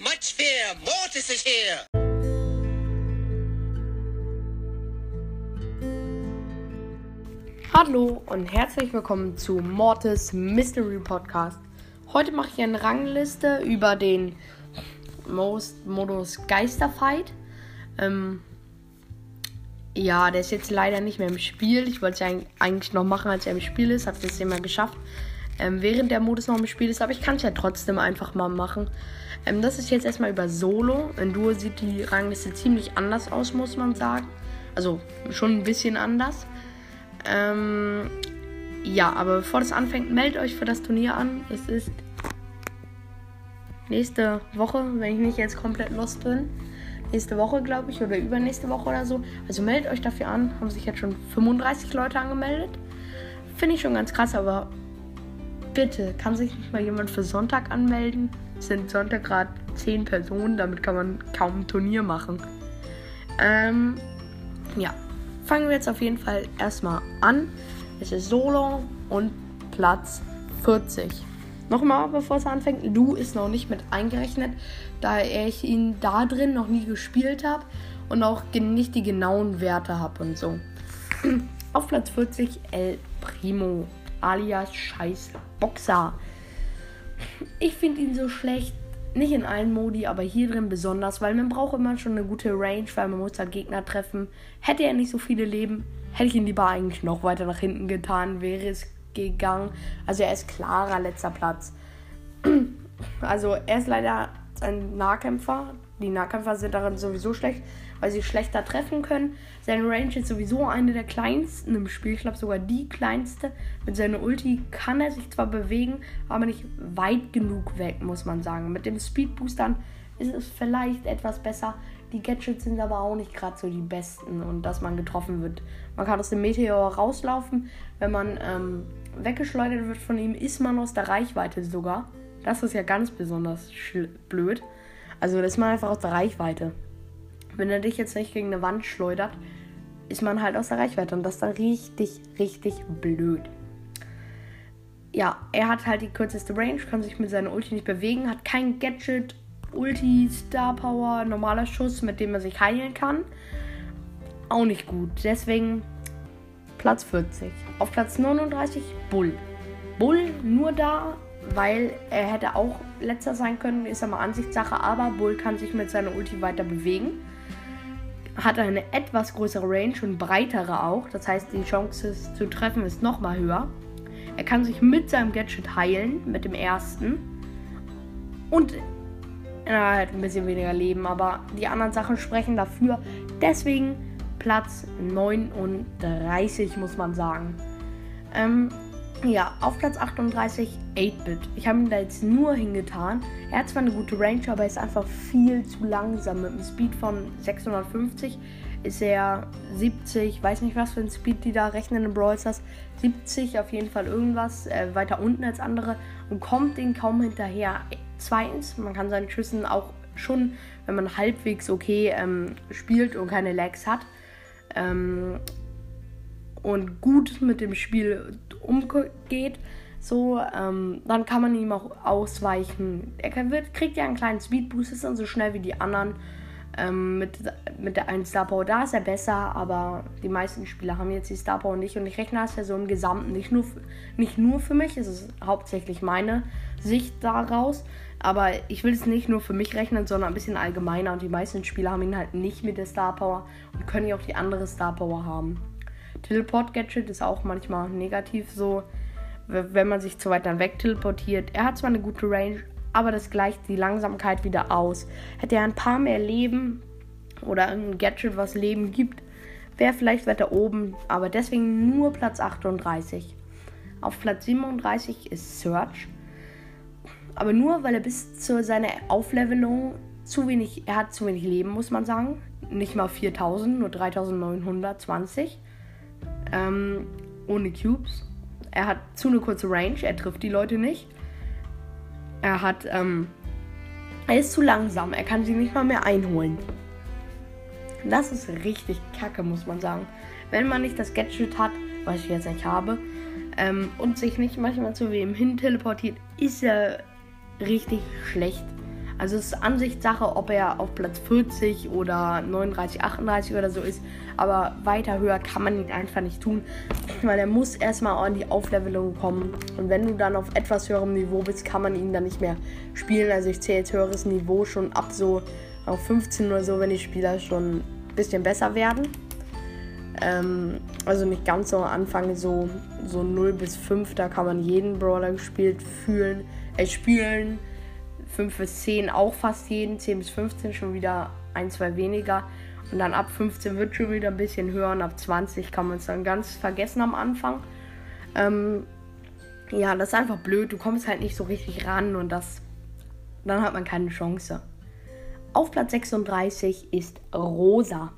much fear. Mortis is here. Hallo und herzlich willkommen zu Mortis Mystery Podcast. Heute mache ich eine Rangliste über den Most Modus Geisterfight. Ähm, ja, der ist jetzt leider nicht mehr im Spiel. Ich wollte es eigentlich noch machen, als er im Spiel ist. Habe es immer geschafft. Ähm, während der Modus noch im Spiel ist, aber ich kann es ja trotzdem einfach mal machen. Ähm, das ist jetzt erstmal über Solo. In Duo sieht die Rangliste ziemlich anders aus, muss man sagen. Also schon ein bisschen anders. Ähm, ja, aber bevor das anfängt, meldet euch für das Turnier an. Es ist nächste Woche, wenn ich nicht jetzt komplett lost bin. Nächste Woche, glaube ich, oder übernächste Woche oder so. Also meldet euch dafür an. Haben sich jetzt schon 35 Leute angemeldet. Finde ich schon ganz krass, aber bitte, kann sich nicht mal jemand für Sonntag anmelden? Es sind Sonntag gerade 10 Personen, damit kann man kaum ein Turnier machen. Ähm, ja, fangen wir jetzt auf jeden Fall erstmal an. Es ist Solo und Platz 40. Nochmal, bevor es anfängt, Lu ist noch nicht mit eingerechnet, da ich ihn da drin noch nie gespielt habe und auch nicht die genauen Werte habe und so. Auf Platz 40 El Primo, alias Scheiß Boxer. Ich finde ihn so schlecht, nicht in allen Modi, aber hier drin besonders, weil man braucht immer schon eine gute Range, weil man muss halt Gegner treffen. Hätte er nicht so viele Leben, hätte ich ihn lieber eigentlich noch weiter nach hinten getan, wäre es gegangen. Also er ist klarer letzter Platz. Also er ist leider ein Nahkämpfer. Die Nahkämpfer sind darin sowieso schlecht, weil sie schlechter treffen können. Seine Range ist sowieso eine der kleinsten im Spiel. Ich glaube sogar die kleinste. Mit seiner Ulti kann er sich zwar bewegen, aber nicht weit genug weg, muss man sagen. Mit dem Speed Boostern ist es vielleicht etwas besser. Die Gadgets sind aber auch nicht gerade so die besten und dass man getroffen wird. Man kann aus dem Meteor rauslaufen. Wenn man ähm, weggeschleudert wird von ihm, ist man aus der Reichweite sogar. Das ist ja ganz besonders blöd. Also ist man einfach aus der Reichweite. Wenn er dich jetzt nicht gegen eine Wand schleudert, ist man halt aus der Reichweite und das ist dann richtig, richtig blöd. Ja, er hat halt die kürzeste Range, kann sich mit seiner Ulti nicht bewegen, hat kein Gadget, Ulti, Star Power, normaler Schuss, mit dem er sich heilen kann. Auch nicht gut. Deswegen Platz 40. Auf Platz 39 Bull. Bull nur da, weil er hätte auch letzter sein können, ist aber Ansichtssache, aber Bull kann sich mit seiner Ulti weiter bewegen. Hat eine etwas größere Range und breitere auch, das heißt die Chance zu treffen ist nochmal höher. Er kann sich mit seinem Gadget heilen, mit dem ersten. Und er hat ein bisschen weniger Leben, aber die anderen Sachen sprechen dafür. Deswegen Platz 39, muss man sagen. Ähm, ja, auf Platz 38 8-Bit. Ich habe ihn da jetzt nur hingetan. Er hat zwar eine gute Range, aber er ist einfach viel zu langsam. Mit einem Speed von 650 ist er 70, weiß nicht was für ein Speed die da rechnen in Brawl Stars. 70 auf jeden Fall irgendwas, äh, weiter unten als andere und kommt den kaum hinterher. Zweitens, man kann seine Schüssen auch schon, wenn man halbwegs okay ähm, spielt und keine Lags hat, ähm, und gut mit dem Spiel umgeht, so, ähm, dann kann man ihm auch ausweichen. Er wird, kriegt ja einen kleinen Speedboost, ist dann so schnell wie die anderen. Ähm, mit, mit der einen Star Power da ist er besser, aber die meisten Spieler haben jetzt die Star Power nicht und ich rechne das ja so im Gesamten nicht nur, nicht nur für mich, es ist hauptsächlich meine Sicht daraus, aber ich will es nicht nur für mich rechnen, sondern ein bisschen allgemeiner und die meisten Spieler haben ihn halt nicht mit der Star Power und können ja auch die andere Star Power haben. Teleport Gadget ist auch manchmal negativ so, wenn man sich zu weit dann weg teleportiert. Er hat zwar eine gute Range, aber das gleicht die Langsamkeit wieder aus. Hätte er ein paar mehr Leben oder ein Gadget, was Leben gibt, wäre vielleicht weiter oben, aber deswegen nur Platz 38. Auf Platz 37 ist Search. Aber nur, weil er bis zu seiner Auflevelung zu wenig, er hat zu wenig Leben, muss man sagen. Nicht mal 4000, nur 3920 ähm, ohne Cubes. Er hat zu eine kurze Range, er trifft die Leute nicht. Er hat, ähm, er ist zu langsam, er kann sie nicht mal mehr einholen. Das ist richtig kacke, muss man sagen. Wenn man nicht das Gadget hat, was ich jetzt nicht habe, ähm, und sich nicht manchmal zu wem hin teleportiert, ist er richtig schlecht. Also es ist Ansichtssache, ob er auf Platz 40 oder 39, 38 oder so ist. Aber weiter höher kann man ihn einfach nicht tun, weil er muss erstmal an die Auflevelung kommen. Und wenn du dann auf etwas höherem Niveau bist, kann man ihn dann nicht mehr spielen. Also ich zähle jetzt höheres Niveau schon ab so auf 15 oder so, wenn die Spieler schon ein bisschen besser werden. Ähm, also nicht ganz so am Anfang, so, so 0 bis 5, da kann man jeden Brawler gespielt fühlen, äh, spielen. 5 bis 10 auch fast jeden, 10 bis 15 schon wieder ein, zwei weniger. Und dann ab 15 wird schon wieder ein bisschen höher und ab 20 kann man es dann ganz vergessen am Anfang. Ähm, ja, das ist einfach blöd. Du kommst halt nicht so richtig ran und das. Dann hat man keine Chance. Auf Platz 36 ist Rosa.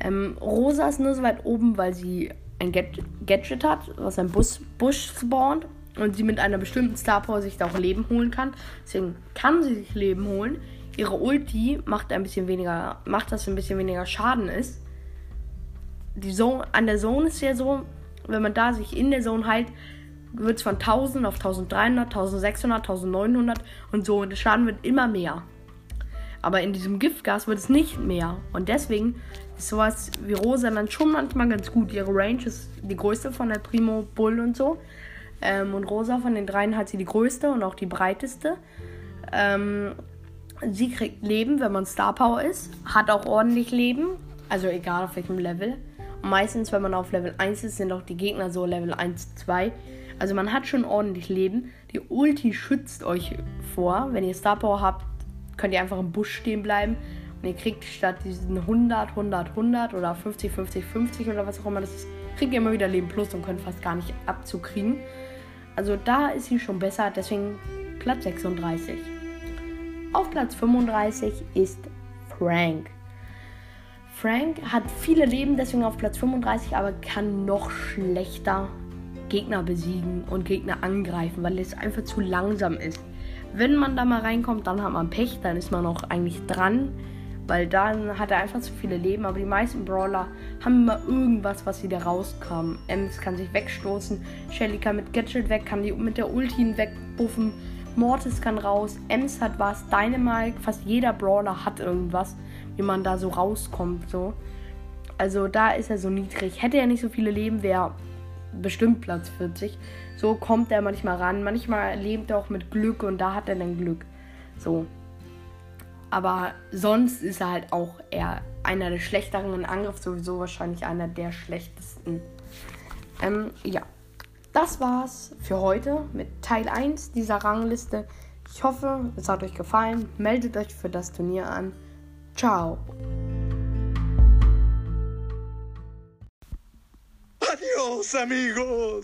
Ähm, Rosa ist nur so weit oben, weil sie ein Gadget hat, was ein Bus Busch spawnt und sie mit einer bestimmten Star Power sich da auch Leben holen kann. Deswegen kann sie sich Leben holen. Ihre Ulti macht ein bisschen weniger, macht, dass ein bisschen weniger Schaden ist. Die Zone, an der Zone ist ja so, wenn man da sich in der Zone heilt, wird es von 1000 auf 1300, 1600, 1900 und so. Und der Schaden wird immer mehr. Aber in diesem Giftgas wird es nicht mehr. Und deswegen ist sowas wie Rosa dann schon manchmal ganz gut. Ihre Range ist die größte von der Primo Bull und so. Ähm, und Rosa von den dreien hat sie die größte und auch die breiteste. Ähm, sie kriegt Leben, wenn man Star Power ist. Hat auch ordentlich Leben. Also egal auf welchem Level. Und meistens, wenn man auf Level 1 ist, sind auch die Gegner so Level 1, 2. Also man hat schon ordentlich Leben. Die Ulti schützt euch vor. Wenn ihr Star Power habt, könnt ihr einfach im Busch stehen bleiben und ihr kriegt statt diesen 100, 100, 100 oder 50, 50, 50 oder was auch immer das ist, kriegt ihr immer wieder Leben plus und könnt fast gar nicht abzukriegen. Also da ist sie schon besser, deswegen Platz 36. Auf Platz 35 ist Frank. Frank hat viele Leben, deswegen auf Platz 35, aber kann noch schlechter Gegner besiegen und Gegner angreifen, weil es einfach zu langsam ist. Wenn man da mal reinkommt, dann hat man Pech, dann ist man auch eigentlich dran. Weil dann hat er einfach zu viele Leben. Aber die meisten Brawler haben immer irgendwas, was sie da rauskam. Ems kann sich wegstoßen. Shelly kann mit Gadget weg, kann die mit der Ulti wegbuffen. Mortis kann raus. Ems hat was. Dynamite. Fast jeder Brawler hat irgendwas, wie man da so rauskommt. So. Also da ist er so niedrig. Hätte er nicht so viele Leben, wäre bestimmt Platz 40. So kommt er manchmal ran. Manchmal lebt er auch mit Glück und da hat er dann Glück. So. Aber sonst ist er halt auch eher einer der schlechteren in Angriff, sowieso wahrscheinlich einer der schlechtesten. Ähm, ja. Das war's für heute mit Teil 1 dieser Rangliste. Ich hoffe, es hat euch gefallen. Meldet euch für das Turnier an. Ciao. Adios, amigos.